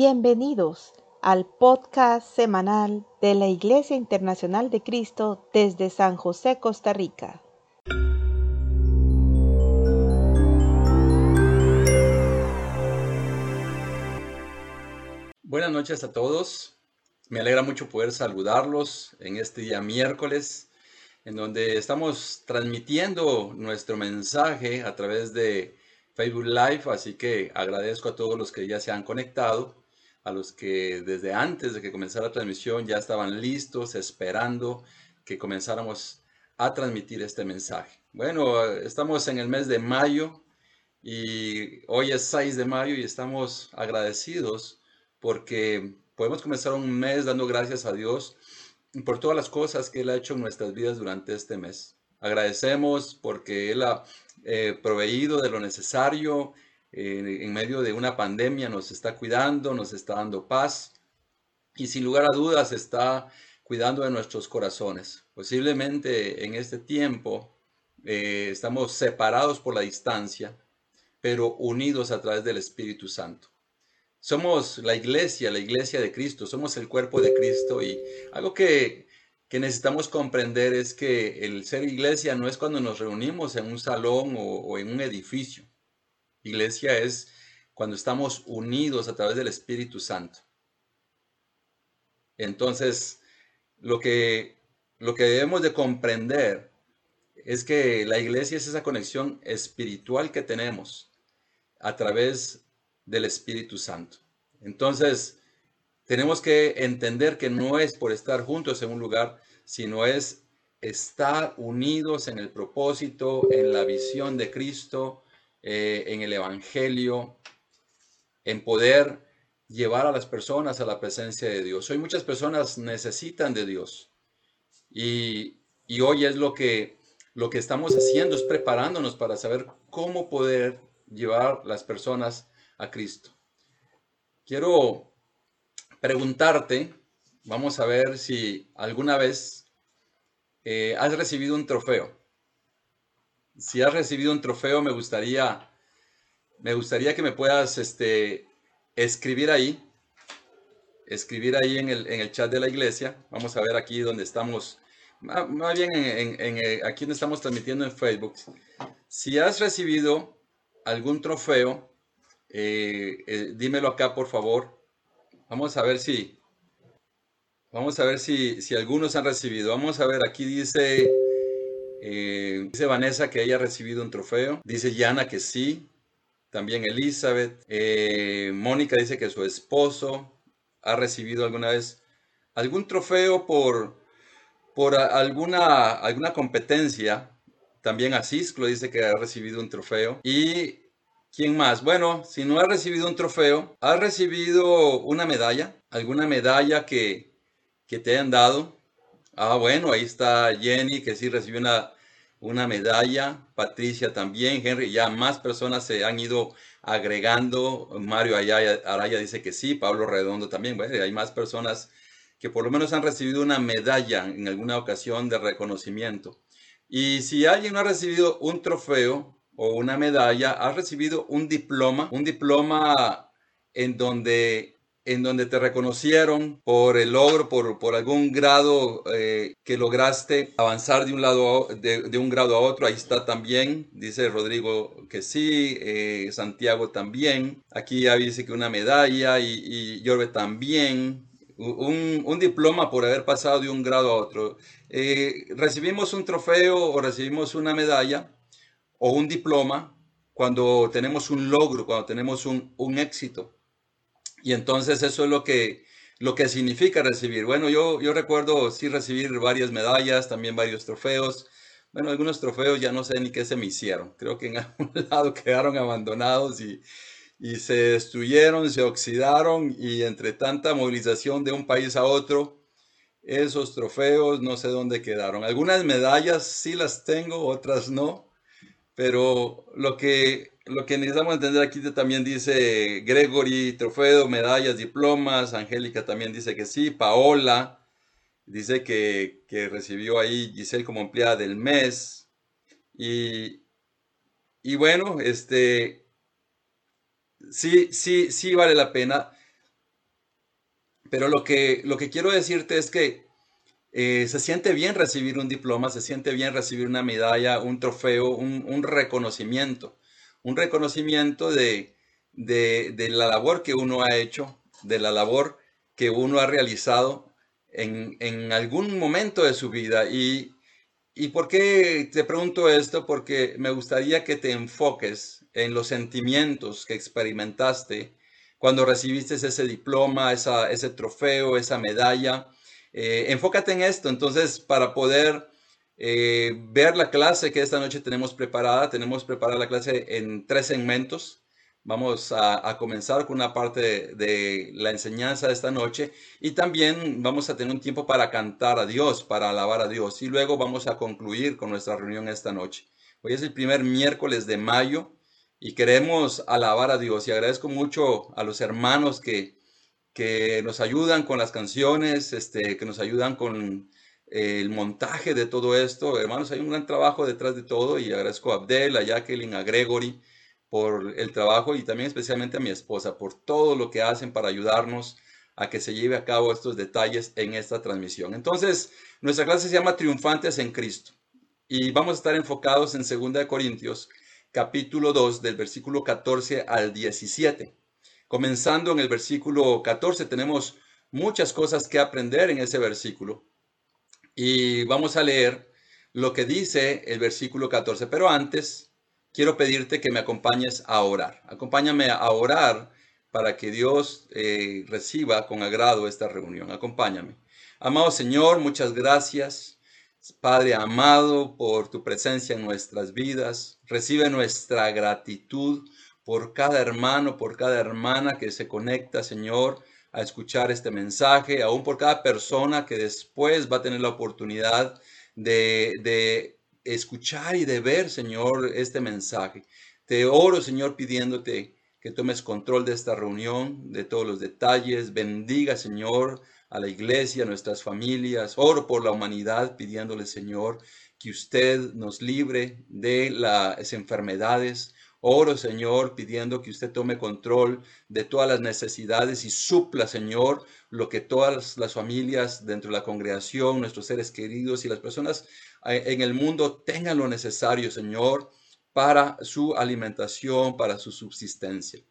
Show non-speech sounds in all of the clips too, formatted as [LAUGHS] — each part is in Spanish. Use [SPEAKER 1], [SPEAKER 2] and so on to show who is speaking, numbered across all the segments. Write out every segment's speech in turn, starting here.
[SPEAKER 1] Bienvenidos al podcast semanal de la Iglesia Internacional de Cristo desde San José, Costa Rica.
[SPEAKER 2] Buenas noches a todos. Me alegra mucho poder saludarlos en este día miércoles, en donde estamos transmitiendo nuestro mensaje a través de Facebook Live, así que agradezco a todos los que ya se han conectado, a los que desde antes de que comenzara la transmisión ya estaban listos, esperando que comenzáramos a transmitir este mensaje. Bueno, estamos en el mes de mayo y hoy es 6 de mayo y estamos agradecidos porque podemos comenzar un mes dando gracias a Dios por todas las cosas que Él ha hecho en nuestras vidas durante este mes. Agradecemos porque Él ha eh, proveído de lo necesario eh, en medio de una pandemia, nos está cuidando, nos está dando paz y sin lugar a dudas está cuidando de nuestros corazones. Posiblemente en este tiempo eh, estamos separados por la distancia, pero unidos a través del Espíritu Santo. Somos la iglesia, la iglesia de Cristo, somos el cuerpo de Cristo y algo que que necesitamos comprender es que el ser iglesia no es cuando nos reunimos en un salón o, en un edificio. Iglesia es cuando estamos unidos a través del Espíritu Santo. Entonces, lo que, lo que debemos de comprender es que la iglesia es esa conexión espiritual que tenemos a través del Espíritu Santo. Entonces, tenemos que entender que no es por estar juntos en un lugar, sino es estar unidos en el propósito, en la visión de Cristo, eh, en el Evangelio, en poder llevar a las personas a la presencia de Dios. Hoy muchas personas necesitan de Dios y, y hoy es lo que, lo que estamos haciendo, es preparándonos para saber cómo poder llevar las personas a Cristo. Quiero preguntarte, vamos a ver si alguna vez eh, has recibido un trofeo. Si has recibido un trofeo, me gustaría, me gustaría que me puedas este, escribir ahí, escribir ahí en el, chat de la iglesia. Vamos a ver aquí donde estamos, más bien en, eh, aquí donde estamos transmitiendo en Facebook. Si has recibido algún trofeo, eh, dímelo acá por favor Vamos a ver si, vamos a ver si, si algunos han recibido. Vamos a ver, aquí dice, eh, dice Vanessa que ella ha recibido un trofeo. Dice Yana que sí. También Elizabeth. Eh, Mónica dice que su esposo ha recibido alguna vez algún trofeo por, por alguna, alguna competencia. También Asisclo dice que ha recibido un trofeo. Y ¿Quién más? Bueno, si no has recibido un trofeo, ¿has recibido una medalla? ¿Alguna medalla que, que te hayan dado? Ah, bueno, ahí está Jenny, que sí recibió una, una medalla. Patricia también. Henry, ya más personas se han ido agregando. Mario Araya dice que sí. Pablo Redondo también. Bueno, hay más personas que por lo menos han recibido una medalla en alguna ocasión de reconocimiento. Y si alguien no ha recibido un trofeo, o una medalla, has recibido un diploma, un diploma en donde en donde te reconocieron por el logro, por, por algún grado eh, que lograste avanzar de un, lado de, un grado a otro. Ahí está también, dice Rodrigo que sí, eh, Santiago también. Aquí ya dice que una medalla y, y también. Un, un, diploma por haber pasado de un grado a otro. Eh, recibimos un trofeo o recibimos una medalla o un diploma cuando tenemos un logro, cuando tenemos un, éxito. Y entonces eso es lo que, lo que significa recibir. Bueno, yo, yo recuerdo sí recibir varias medallas, también varios trofeos. Bueno, algunos trofeos ya no sé ni qué se me hicieron. Creo que en [LAUGHS] algún lado quedaron abandonados y, y se destruyeron, se oxidaron y entre tanta movilización de un país a otro, esos trofeos no sé dónde quedaron. Algunas medallas sí las tengo, otras no. Pero lo que, lo que necesitamos entender aquí también dice Gregory, trofeo, medallas, diplomas. Angélica también dice que sí. Paola dice que, recibió ahí Giselle como empleada del mes. Y, y bueno, este, sí, sí, sí vale la pena. Pero lo que, lo que quiero decirte es que eh, se siente bien recibir un diploma, se siente bien recibir una medalla, un trofeo, un, reconocimiento. Un reconocimiento de, de, la labor que uno ha hecho, de la labor que uno ha realizado en, en algún momento de su vida. Y, ¿Y por qué te pregunto esto? Porque me gustaría que te enfoques en los sentimientos que experimentaste cuando recibiste ese diploma, esa, ese trofeo, esa medalla. Eh, enfócate en esto, entonces, para poder eh, ver la clase que esta noche tenemos preparada, tenemos preparada la clase en tres segmentos. Vamos a, comenzar con una parte de, la enseñanza de esta noche y también vamos a tener un tiempo para cantar a Dios, para alabar a Dios y luego vamos a concluir con nuestra reunión esta noche. Hoy es el primer miércoles de mayo y queremos alabar a Dios y agradezco mucho a los hermanos que, que nos ayudan con las canciones, este, que nos ayudan con el montaje de todo esto. Hermanos, hay un gran trabajo detrás de todo y agradezco a Abdel, a Jacqueline, a Gregory por el trabajo y también especialmente a mi esposa por todo lo que hacen para ayudarnos a que se lleve a cabo estos detalles en esta transmisión. Entonces, nuestra clase se llama Triunfantes en Cristo y vamos a estar enfocados en 2 Corintios capítulo 2 del versículo 14 al 17. Comenzando en el versículo 14 tenemos muchas cosas que aprender en ese versículo y vamos a leer lo que dice el versículo 14, pero antes quiero pedirte que me acompañes a orar. Acompáñame a orar para que Dios eh, reciba con agrado esta reunión. Acompáñame. Amado Señor, muchas gracias. Padre amado, por tu presencia en nuestras vidas. Recibe nuestra gratitud por cada hermano, por cada hermana que se conecta, Señor, a escuchar este mensaje, aún por cada persona que después va a tener la oportunidad de, de escuchar y de ver, Señor, este mensaje. Te oro, Señor, pidiéndote que tomes control de esta reunión, de todos los detalles. Bendiga, Señor, a la iglesia, a nuestras familias. Oro por la humanidad, pidiéndole, Señor, que usted nos libre de las enfermedades. Oro, Señor, pidiendo que usted tome control de todas las necesidades y supla, Señor, lo que todas las familias dentro de la congregación, nuestros seres queridos y las personas en el mundo tengan lo necesario, Señor, para su alimentación, para su subsistencia.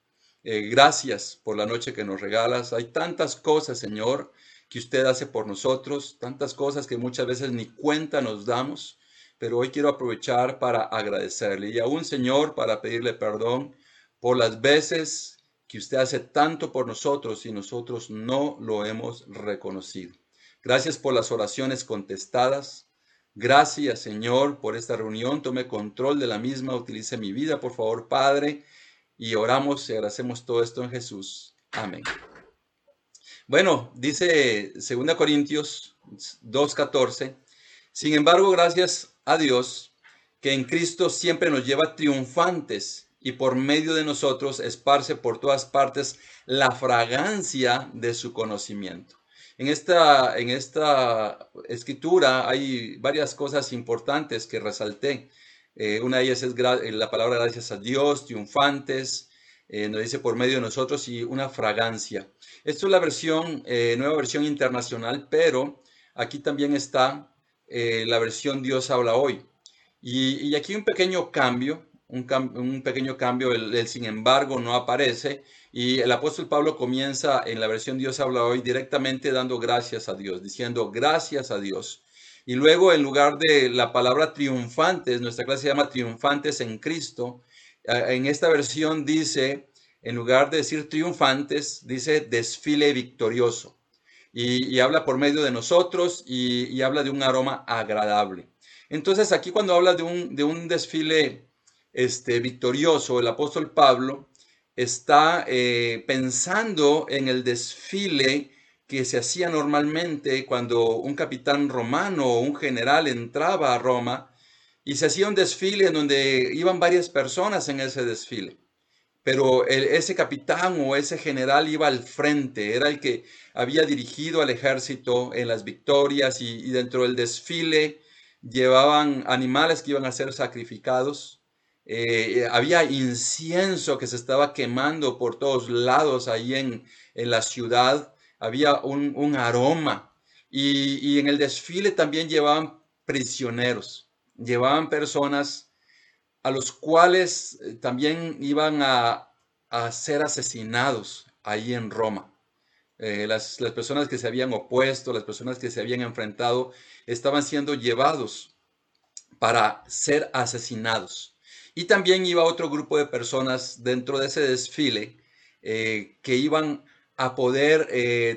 [SPEAKER 2] Eh, gracias por la noche que nos regalas. Hay tantas cosas, Señor, que usted hace por nosotros, tantas cosas que muchas veces ni cuenta nos damos, pero hoy quiero aprovechar para agradecerle y aún, Señor, para pedirle perdón por las veces que usted hace tanto por nosotros y nosotros no lo hemos reconocido. Gracias por las oraciones contestadas. Gracias, Señor, por esta reunión. Tome control de la misma. Utilice mi vida, por favor, Padre. Y oramos y agradecemos todo esto en Jesús. Amén. Bueno, dice 2 Corintios 2.14. Sin embargo, gracias a Dios que en Cristo siempre nos lleva triunfantes y por medio de nosotros esparce por todas partes la fragancia de su conocimiento. En esta, en esta escritura hay varias cosas importantes que resalté. Eh, una de ellas es eh, la palabra gracias a Dios, triunfantes, eh, nos dice por medio de nosotros y una fragancia. Esto es la versión, nueva versión internacional, pero aquí también está la versión Dios habla hoy. Y, aquí un pequeño cambio, un, pequeño cambio, el, sin embargo no aparece y el apóstol Pablo comienza en la versión Dios habla hoy directamente dando gracias a Dios, diciendo gracias a Dios. Y luego en lugar de la palabra triunfantes, nuestra clase se llama triunfantes en Cristo, en esta versión dice, en lugar de decir triunfantes, dice desfile victorioso. Y, habla por medio de nosotros y, habla de un aroma agradable. Entonces aquí cuando habla de un, de un desfile este, victorioso, el apóstol Pablo está eh, pensando en el desfile que se hacía normalmente cuando un capitán romano o un general entraba a Roma y se hacía un desfile en donde iban varias personas en ese desfile. Pero ese capitán o ese general iba al frente, era el que había dirigido al ejército en las victorias y dentro del desfile llevaban animales que iban a ser sacrificados eh, había incienso que se estaba quemando por todos lados ahí en, en la ciudad. había un, aroma. Y, en el desfile también llevaban prisioneros, llevaban personas a los cuales eh, también iban a, ser asesinados ahí en Roma. Eh, las, las, personas que se habían opuesto, las personas que se habían enfrentado, estaban siendo llevados para ser asesinados. Y también iba otro grupo de personas dentro de ese desfile eh, que iban a poder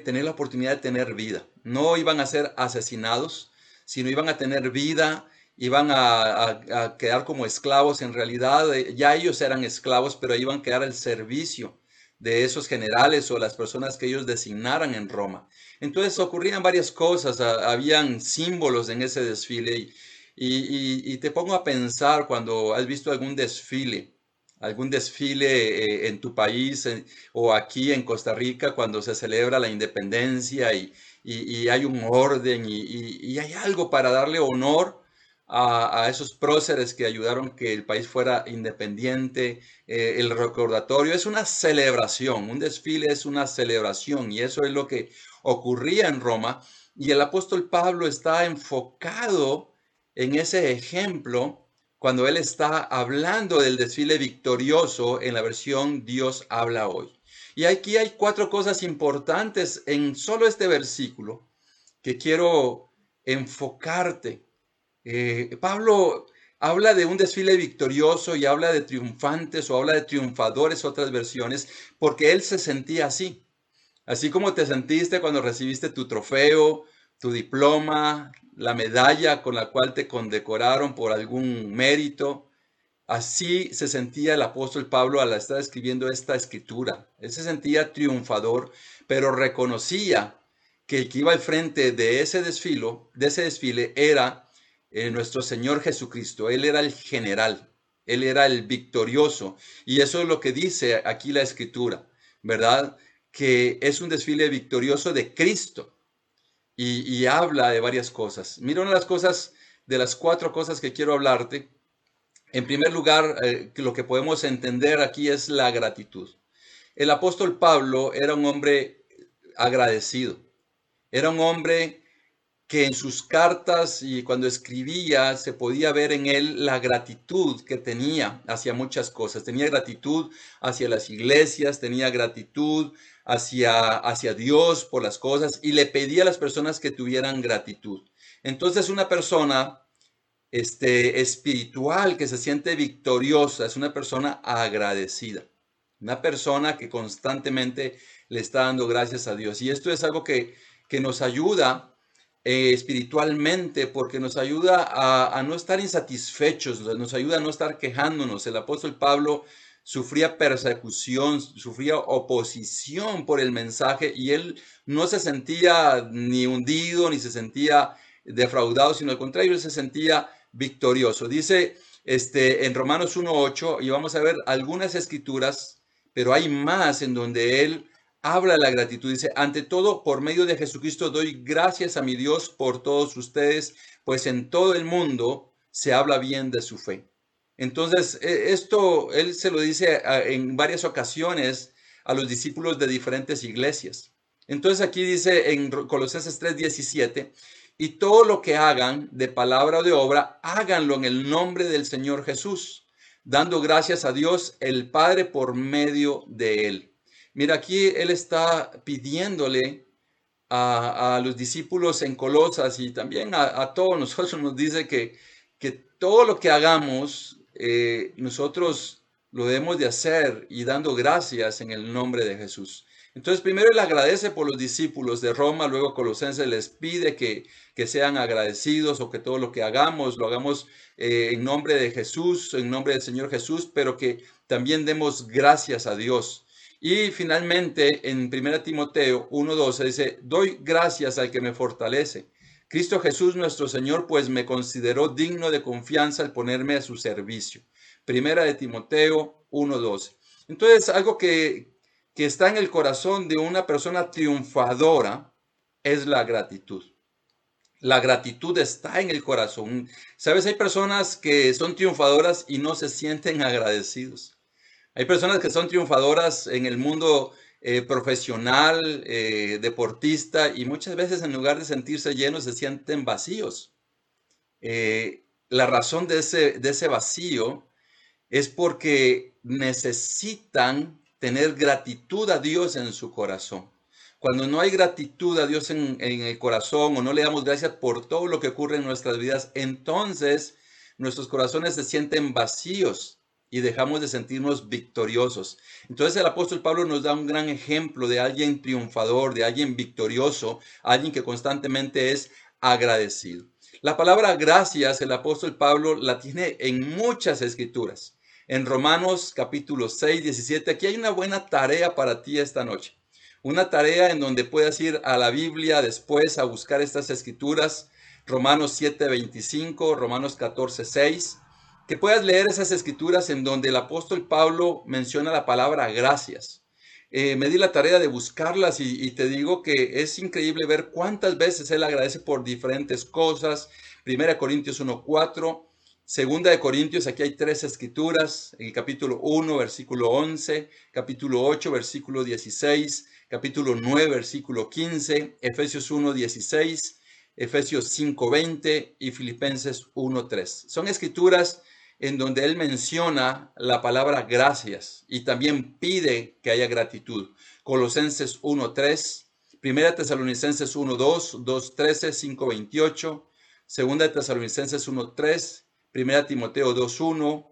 [SPEAKER 2] tener la oportunidad de tener vida. No iban a ser asesinados, sino iban a tener vida, iban a, quedar como esclavos. En realidad, eh, ya ellos eran esclavos, pero iban a quedar al servicio de esos generales o las personas que ellos designaran en Roma. Entonces ocurrían varias cosas, habían símbolos en ese desfile y, te pongo a pensar cuando has visto algún desfile, algún desfile eh, en tu país o aquí en Costa Rica cuando se celebra la independencia y, hay un orden y, hay algo para darle honor a, esos próceres que ayudaron que el país fuera independiente. Eh, el recordatorio es una celebración, un desfile es una celebración y eso es lo que ocurría en Roma. Y el apóstol Pablo está enfocado en ese ejemplo cuando él está hablando del desfile victorioso en la versión Dios habla hoy. Y aquí hay cuatro cosas importantes en solo este versículo que quiero enfocarte. Eh, Pablo habla de un desfile victorioso y habla de triunfantes o habla de triunfadores, otras versiones, porque él se sentía así. Así como te sentiste cuando recibiste tu trofeo, tu diploma, la medalla con la cual te condecoraron por algún mérito. Así se sentía el apóstol Pablo al estar escribiendo esta escritura. Él se sentía triunfador, pero reconocía que el que iba al frente de ese desfile, de ese desfile era eh, nuestro Señor Jesucristo. Él era el general, él era el victorioso. Y eso es lo que dice aquí la escritura, ¿verdad? Que es un desfile victorioso de Cristo y, habla de varias cosas. Mira, una de las cosas, de las cuatro cosas que quiero hablarte, en primer lugar, eh, lo que podemos entender aquí es la gratitud. El apóstol Pablo era un hombre agradecido, era un hombre que en sus cartas y cuando escribía se podía ver en él la gratitud que tenía hacia muchas cosas. Tenía gratitud hacia las iglesias, tenía gratitud hacia, hacia Dios por las cosas y le pedía a las personas que tuvieran gratitud. Entonces una persona este, espiritual que se siente victoriosa es una persona agradecida, una persona que constantemente le está dando gracias a Dios. Y esto es algo que, que nos ayuda eh, espiritualmente porque nos ayuda a, a, no estar insatisfechos, nos ayuda a no estar quejándonos. El apóstol Pablo sufría persecución, sufría oposición por el mensaje y él no se sentía ni hundido ni se sentía defraudado, sino al contrario, él se sentía victorioso. Dice este, en Romanos 1.8, y vamos a ver algunas escrituras, pero hay más en donde él habla la gratitud. Dice, ante todo, por medio de Jesucristo doy gracias a mi Dios por todos ustedes, pues en todo el mundo se habla bien de su fe. Entonces, e, esto él se lo dice en varias ocasiones a los discípulos de diferentes iglesias. Entonces aquí dice en Colosenses 3:17, y todo lo que hagan de palabra o de obra, háganlo en el nombre del Señor Jesús, dando gracias a Dios el Padre por medio de él. Mira, aquí él está pidiéndole a, los discípulos en Colosas y también a, todos nosotros nos dice que, que todo lo que hagamos eh, nosotros lo debemos de hacer y dando gracias en el nombre de Jesús. Entonces, primero él agradece por los discípulos de Roma, luego Colosenses les pide que, que sean agradecidos o que todo lo que hagamos lo hagamos eh, en nombre de Jesús, en nombre del Señor Jesús, pero que también demos gracias a Dios. Y finalmente, en 1 Timoteo 1.12 dice, doy gracias al que me fortalece Cristo Jesús nuestro Señor, pues me consideró digno de confianza al ponerme a su servicio. Primera de Timoteo 1.12. Entonces, algo que, que está en el corazón de una persona triunfadora es la gratitud. La gratitud está en el corazón. Sabes, hay personas que son triunfadoras y no se sienten agradecidos. Hay personas que son triunfadoras en el mundo eh, profesional, eh, deportista, y muchas veces en lugar de sentirse llenos se sienten vacíos. Eh, la razón de ese, de ese vacío es porque necesitan tener gratitud a Dios en su corazón. Cuando no hay gratitud a Dios en, en, el corazón o no le damos gracias por todo lo que ocurre en nuestras vidas, entonces nuestros corazones se sienten vacíos y dejamos de sentirnos victoriosos. Entonces el apóstol Pablo nos da un gran ejemplo de alguien triunfador, de alguien victorioso, alguien que constantemente es agradecido. La palabra gracias, el apóstol Pablo la tiene en muchas escrituras. En Romanos capítulo 6, 17, aquí hay una buena tarea para ti esta noche. Una tarea en donde puedas ir a la Biblia después a buscar estas escrituras. Romanos 7, 25, Romanos 14, 6 que puedas leer esas escrituras en donde el apóstol Pablo menciona la palabra gracias. Eh, me di la tarea de buscarlas y, te digo que es increíble ver cuántas veces él agradece por diferentes cosas. Primera Corintios 1.4, Segunda de Corintios, aquí hay tres escrituras, el capítulo 1, versículo 11, capítulo 8, versículo 16, capítulo 9, versículo 15, Efesios 1, 16, Efesios 5.20 y Filipenses 1.3. Son escrituras en donde él menciona la palabra gracias y también pide que haya gratitud. Colosenses 1.3, Primera Tesalonicenses 1.2, 2.13, 5.28, Segunda Tesalonicenses 1.3, Primera Timoteo 2.1,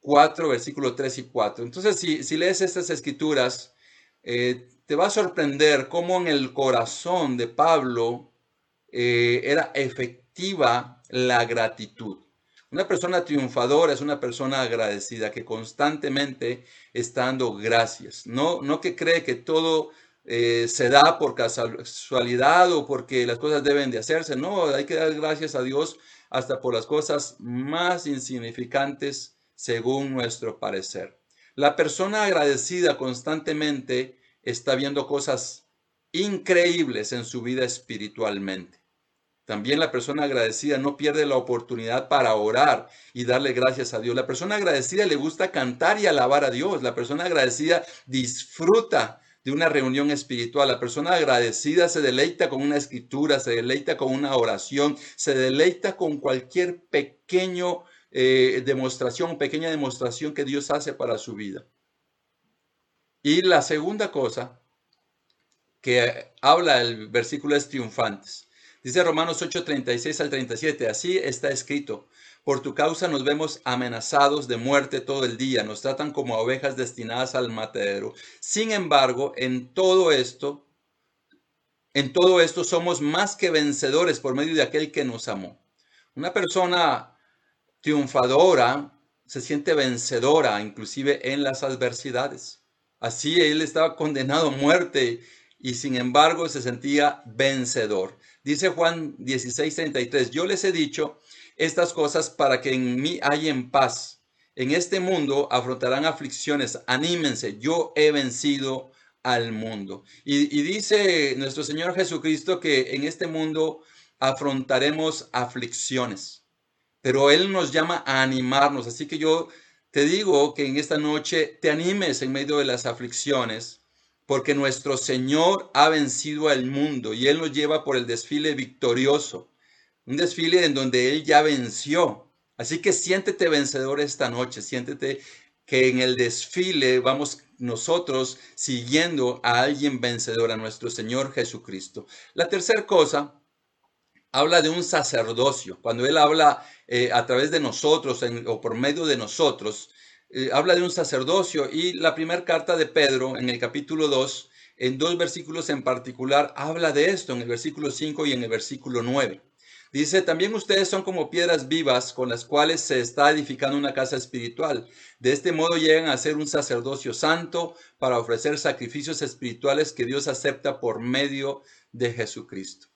[SPEAKER 2] 4, versículo 3 y 4. Entonces, si, lees estas escrituras, eh, te va a sorprender cómo en el corazón de Pablo eh, era efectiva la gratitud. Una persona triunfadora es una persona agradecida que constantemente está dando gracias. No, no que cree que todo eh, se da por casualidad o porque las cosas deben de hacerse. No, hay que dar gracias a Dios hasta por las cosas más insignificantes según nuestro parecer. La persona agradecida constantemente está viendo cosas increíbles en su vida espiritualmente. También la persona agradecida no pierde la oportunidad para orar y darle gracias a Dios. La persona agradecida le gusta cantar y alabar a Dios. La persona agradecida disfruta de una reunión espiritual. La persona agradecida se deleita con una escritura, se deleita con una oración, se deleita con cualquier pequeño eh, demostración, pequeña demostración que Dios hace para su vida. Y la segunda cosa que habla el versículo es triunfantes. Dice Romanos 8, 36 al 37, así está escrito, por tu causa nos vemos amenazados de muerte todo el día, nos tratan como ovejas destinadas al matadero. Sin embargo, en todo esto, en todo esto somos más que vencedores por medio de aquel que nos amó. Una persona triunfadora se siente vencedora, inclusive en las adversidades. Así él estaba condenado a muerte y sin embargo se sentía vencedor. Dice Juan 16:33, yo les he dicho estas cosas para que en mí en paz. En este mundo afrontarán aflicciones, anímense, yo he vencido al mundo. Y dice nuestro Señor Jesucristo que en este mundo afrontaremos aflicciones, pero Él nos llama a animarnos. Así que yo te digo que en esta noche te animes en medio de las aflicciones porque nuestro Señor ha vencido al mundo y Él nos lleva por el desfile victorioso, un desfile en donde Él ya venció. Así que siéntete vencedor esta noche, siéntete que en el desfile vamos nosotros siguiendo a alguien vencedor, a nuestro Señor Jesucristo. La tercera cosa habla de un sacerdocio. Cuando Él habla eh, a través de nosotros o por medio de nosotros, eh, habla de un sacerdocio y la primera carta de Pedro en el capítulo 2, en dos versículos en particular, habla de esto, en el versículo 5 y en el versículo 9. Dice, también ustedes son como piedras vivas con las cuales se está edificando una casa espiritual. De este modo llegan a ser un sacerdocio santo para ofrecer sacrificios espirituales que Dios acepta por medio de Jesucristo.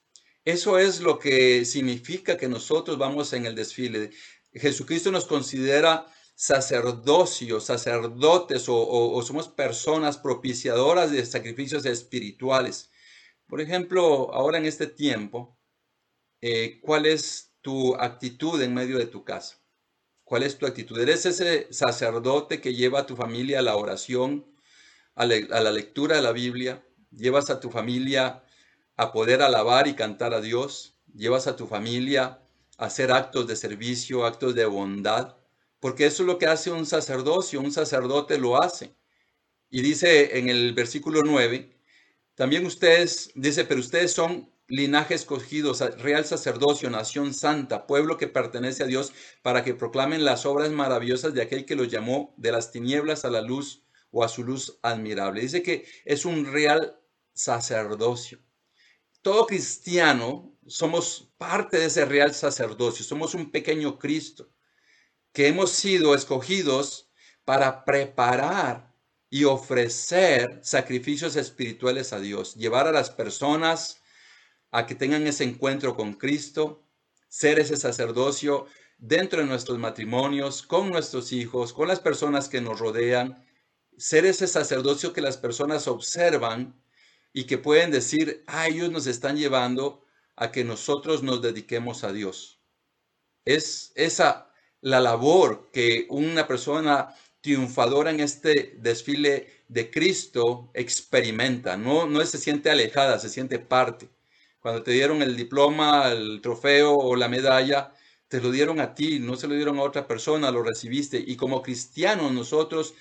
[SPEAKER 2] Eso es lo que significa que nosotros vamos en el desfile. Jesucristo nos considera sacerdocio, sacerdotes o, somos personas propiciadoras de sacrificios espirituales. Por ejemplo, ahora en este tiempo, eh, ¿cuál es tu actitud en medio de tu casa? ¿Cuál es tu actitud? ¿Eres ese sacerdote que lleva a tu familia a la oración, a, la lectura de la Biblia, llevas a tu familia a poder alabar y cantar a Dios, llevas a tu familia a hacer actos de servicio, actos de bondad, porque eso es lo que hace un sacerdocio, un sacerdote lo hace. Y dice en el versículo 9, también ustedes, dice, pero ustedes son linaje escogido, real sacerdocio, nación santa, pueblo que pertenece a Dios, para que proclamen las obras maravillosas de aquel que los llamó de las tinieblas a la luz o a su luz admirable. Dice que es un real sacerdocio. Todo cristiano somos parte de ese real sacerdocio, somos un pequeño Cristo, que hemos sido escogidos para preparar y ofrecer sacrificios espirituales a Dios, llevar a las personas a que tengan ese encuentro con Cristo, ser ese sacerdocio dentro de nuestros matrimonios, con nuestros hijos, con las personas que nos rodean, ser ese sacerdocio que las personas observan y que pueden decir, ah, ellos nos están llevando a que nosotros nos dediquemos a Dios. Es esa la labor que una persona triunfadora en este desfile de Cristo experimenta. No, no se siente alejada, se siente parte. Cuando te dieron el diploma, el trofeo o la medalla, te lo dieron a ti, no se lo dieron a otra persona, lo recibiste. Y como cristianos nosotros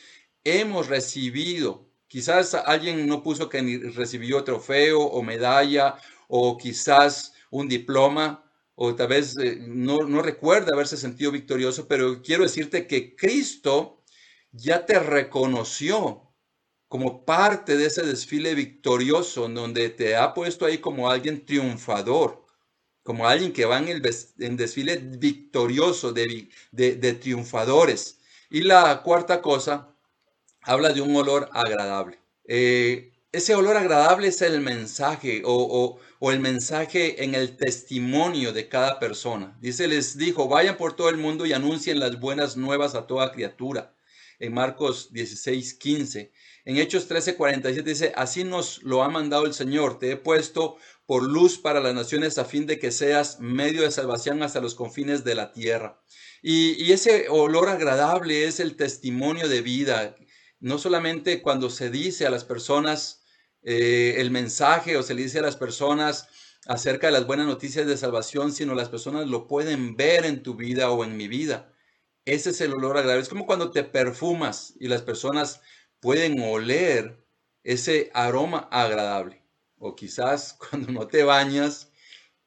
[SPEAKER 2] hemos recibido, quizás alguien no puso que ni recibió trofeo o medalla o quizás un diploma o tal vez eh, no, recuerda haberse sentido victorioso, pero quiero decirte que Cristo ya te reconoció como parte de ese desfile victorioso donde te ha puesto ahí como alguien triunfador, como alguien que va en el desfile victorioso de, de, triunfadores. Y la cuarta cosa, habla de un olor agradable. Eh, ese olor agradable es el mensaje o, el mensaje en el testimonio de cada persona. Dice, les dijo, vayan por todo el mundo y anuncien las buenas nuevas a toda criatura. En Marcos 16, 15. En Hechos 13:47 dice, así nos lo ha mandado el Señor, te he puesto por luz para las naciones a fin de que seas medio de salvación hasta los confines de la tierra. Y, ese olor agradable es el testimonio de vida, no solamente cuando se dice a las personas eh, el mensaje o se le dice a las personas acerca de las buenas noticias de salvación, sino las personas lo pueden ver en tu vida o en mi vida. Ese es el olor agradable. Es como cuando te perfumas y las personas pueden oler ese aroma agradable. O quizás [LAUGHS] cuando no te bañas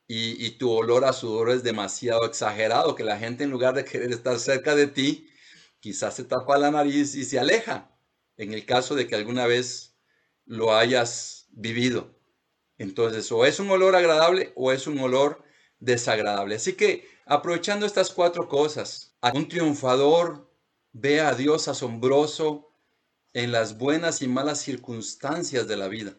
[SPEAKER 2] y, tu olor a sudor es demasiado exagerado, que la gente en lugar de querer estar cerca de ti, quizás se tapa la nariz y se aleja, en el caso de que alguna vez lo hayas vivido. Entonces, o es un olor agradable o es un olor desagradable. Así que, aprovechando estas cuatro cosas, un triunfador ve a Dios asombroso en las buenas y malas circunstancias de la vida.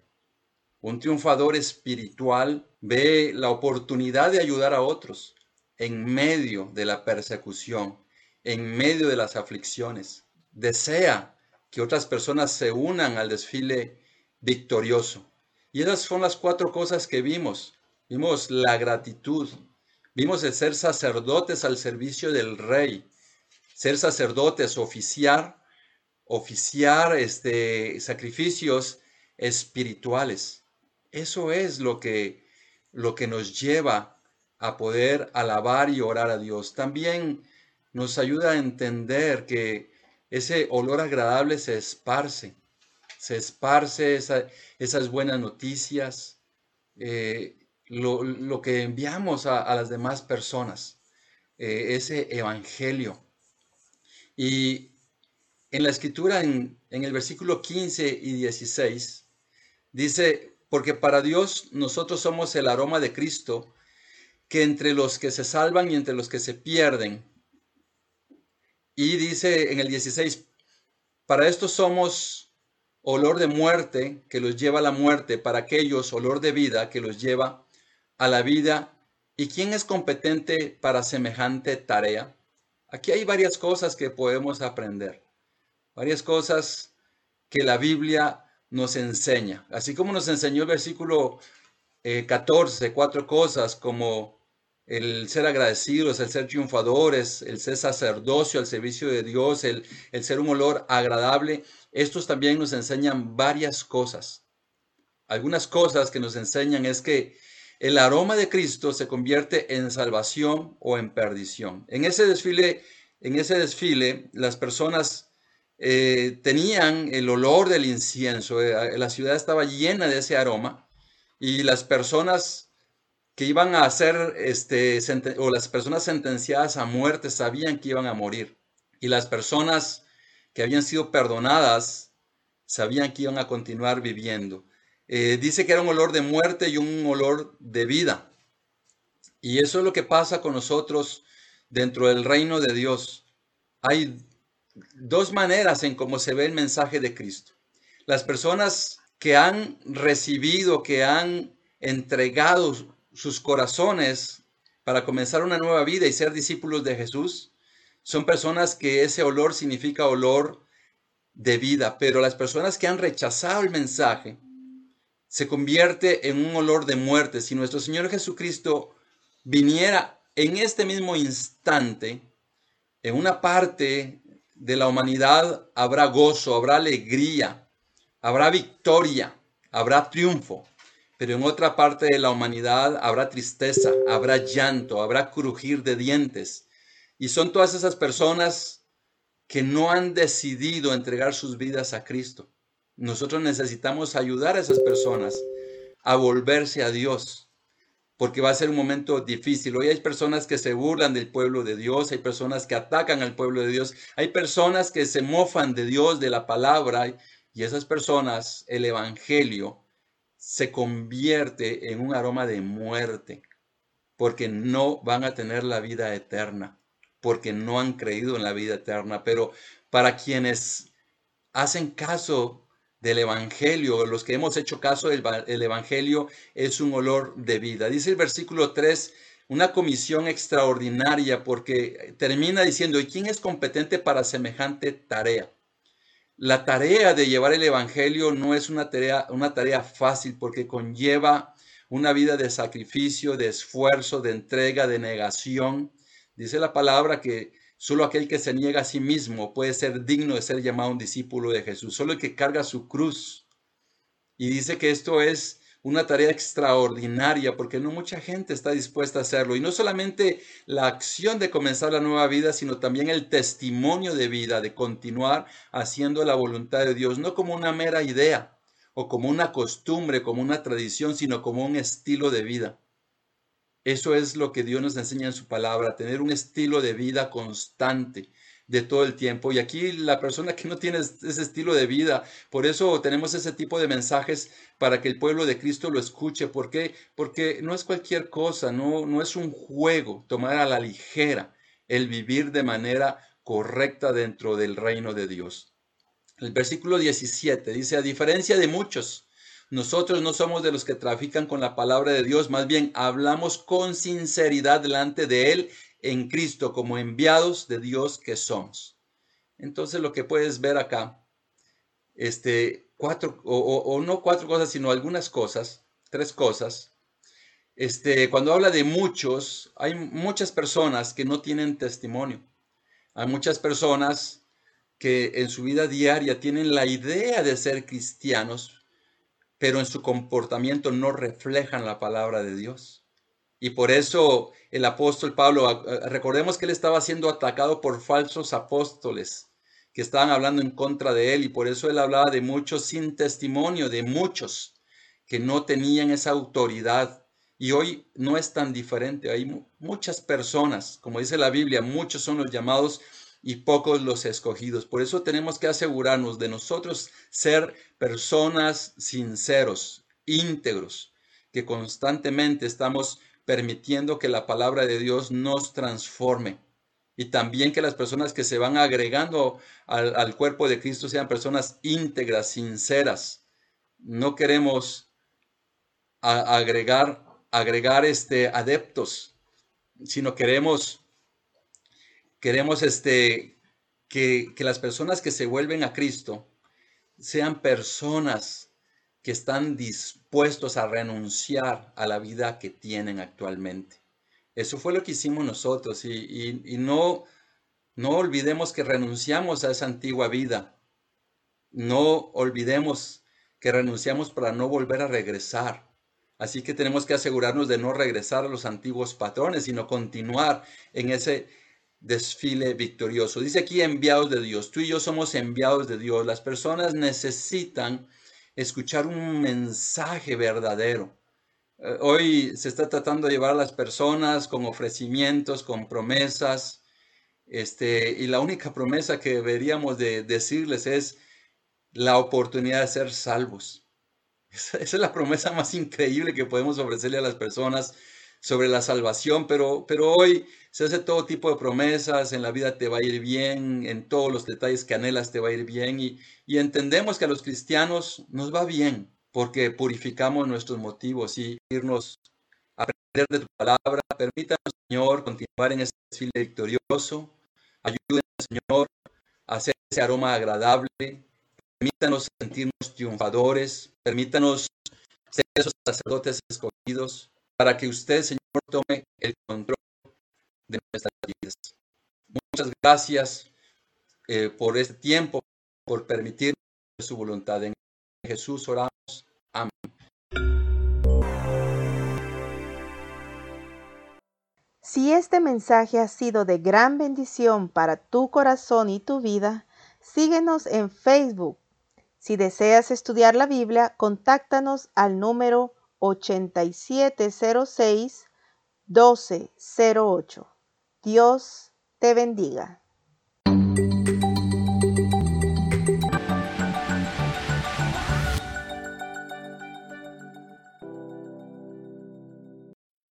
[SPEAKER 2] Un triunfador espiritual ve la oportunidad de ayudar a otros en medio de la persecución, en medio de las aflicciones. Desea que otras personas se unan al desfile victorioso. Y esas son las cuatro cosas que vimos. Vimos la gratitud, vimos el ser sacerdotes al servicio del rey, ser sacerdotes, oficiar oficiar este, sacrificios espirituales. Eso es lo que, lo que nos lleva a poder alabar y orar a Dios. También nos ayuda a entender que ese olor agradable se esparce, se esparce esas buenas noticias, eh, lo, que enviamos a, las demás personas, eh, ese evangelio. Y en la escritura, en, el versículo 15 y 16, dice, porque para Dios nosotros somos el aroma de Cristo, que entre los que se salvan y entre los que se pierden. Y dice en el 16, para esto somos olor de muerte que los lleva a la muerte, para aquellos olor de vida que los lleva a la vida. ¿Y quién es competente para semejante tarea? Aquí hay varias cosas que podemos aprender varias cosas que la Biblia nos enseña. Así como nos enseñó el versículo 14, eh, cuatro cosas como el ser agradecidos, el ser triunfadores, el ser sacerdocio al servicio de Dios, el, el ser un olor agradable, estos también nos enseñan varias cosas. Algunas cosas que nos enseñan es que el aroma de Cristo se convierte en salvación o en perdición. En ese desfile, en ese desfile las personas eh, tenían el olor del incienso, eh, la ciudad estaba llena de ese aroma y las personas que iban a ser, este, o las personas sentenciadas a muerte sabían que iban a morir y las personas que habían sido perdonadas sabían que iban a continuar viviendo. Eh, dice que era un olor de muerte y un olor de vida. Y eso es lo que pasa con nosotros dentro del reino de Dios. Hay dos maneras en cómo se ve el mensaje de Cristo. Las personas que han recibido, que han entregado sus corazones para comenzar una nueva vida y ser discípulos de Jesús, son personas que ese olor significa olor de vida, pero las personas que han rechazado el mensaje, se convierte en un olor de muerte. Si nuestro Señor Jesucristo viniera en este mismo instante, en una parte de la humanidad habrá gozo, habrá alegría, habrá victoria, habrá triunfo. Pero en otra parte de la humanidad habrá tristeza, habrá llanto, habrá crujir de dientes. Y son todas esas personas que no han decidido entregar sus vidas a Cristo. Nosotros necesitamos ayudar a esas personas a volverse a Dios, porque va a ser un momento difícil. Hoy hay personas que se burlan del pueblo de Dios, hay personas que atacan al pueblo de Dios, hay personas que se mofan de Dios, de la palabra, y esas personas, el Evangelio se convierte en un aroma de muerte, porque no van a tener la vida eterna, porque no han creído en la vida eterna. Pero para quienes hacen caso del Evangelio, los que hemos hecho caso del Evangelio, es un olor de vida. Dice el versículo 3, una comisión extraordinaria, porque termina diciendo, ¿y quién es competente para semejante tarea? La tarea de llevar el Evangelio no es una tarea, una tarea fácil, porque conlleva una vida de sacrificio, de esfuerzo, de entrega, de negación. Dice la palabra que Solo aquel que se niega a sí mismo puede ser digno de ser llamado un discípulo de Jesús. Solo el que carga su cruz. Y dice que esto es una tarea extraordinaria porque no mucha gente está dispuesta a hacerlo. Y no solamente la acción de comenzar la nueva vida, sino también el testimonio de vida, de continuar haciendo la voluntad de Dios, no como una mera idea o como una costumbre, como una tradición, sino como un estilo de vida. Eso es lo que Dios nos enseña en su palabra, tener un estilo de vida constante de todo el tiempo. Y aquí la persona que no tiene ese estilo de vida, por eso tenemos ese tipo de mensajes para que el pueblo de Cristo lo escuche. ¿Por qué? Porque no es cualquier cosa, no, no es un juego tomar a la ligera el vivir de manera correcta dentro del reino de Dios. El versículo 17 dice, a diferencia de muchos, nosotros no somos de los que trafican con la palabra de Dios, más bien hablamos con sinceridad delante de Él en Cristo como enviados de Dios que somos. Entonces lo que puedes ver acá, este, cuatro, o, no cuatro cosas, sino algunas cosas, tres cosas. Este, cuando habla de muchos, hay muchas personas que no tienen testimonio. Hay muchas personas que en su vida diaria tienen la idea de ser cristianos, pero en su comportamiento no reflejan la palabra de Dios. Y por eso el apóstol Pablo, recordemos que él estaba siendo atacado por falsos apóstoles que estaban hablando en contra de él y por eso él hablaba de muchos sin testimonio, de muchos que no tenían esa autoridad. Y hoy no es tan diferente. Hay muchas personas, como dice la Biblia, muchos son los llamados y pocos los escogidos. Por eso tenemos que asegurarnos de nosotros ser personas sinceros, íntegros, que constantemente estamos permitiendo que la palabra de Dios nos transforme. Y también que las personas que se van agregando al, cuerpo de Cristo sean personas íntegras, sinceras. No queremos agregar, agregar este, adeptos, sino queremos Queremos este, que, que las personas que se vuelven a Cristo sean personas que están dispuestos a renunciar a la vida que tienen actualmente. Eso fue lo que hicimos nosotros y, no, no olvidemos que renunciamos a esa antigua vida. No olvidemos que renunciamos para no volver a regresar. Así que tenemos que asegurarnos de no regresar a los antiguos patrones, sino continuar en ese desfile victorioso. Dice aquí enviados de Dios. Tú y yo somos enviados de Dios. Las personas necesitan escuchar un mensaje verdadero. Eh, hoy se está tratando de llevar a las personas con ofrecimientos, con promesas, este, y la única promesa que deberíamos de decirles es la oportunidad de ser salvos. [LAUGHS] Esa, es la promesa más increíble que podemos ofrecerle a las personas sobre la salvación, pero, pero hoy se hace todo tipo de promesas, en la vida te va a ir bien, en todos los detalles que anhelas te va a ir bien y, y entendemos que a los cristianos nos va bien porque purificamos nuestros motivos y irnos a aprender de tu palabra. Permítanos, Señor, continuar en ese desfile victorioso. Ayúdenos, Señor, a hacer ese aroma agradable. Permítanos sentirnos triunfadores. Permítanos ser esos sacerdotes escogidos para que usted, Señor, tome el control de nuestras vidas. Muchas gracias eh, por este tiempo, por permitir su voluntad. En Jesús oramos. Amén.
[SPEAKER 1] Si este mensaje ha sido de gran bendición para tu corazón y tu vida, síguenos en Facebook. Si deseas estudiar la Biblia, contáctanos al número 8706 1208. Dios te bendiga.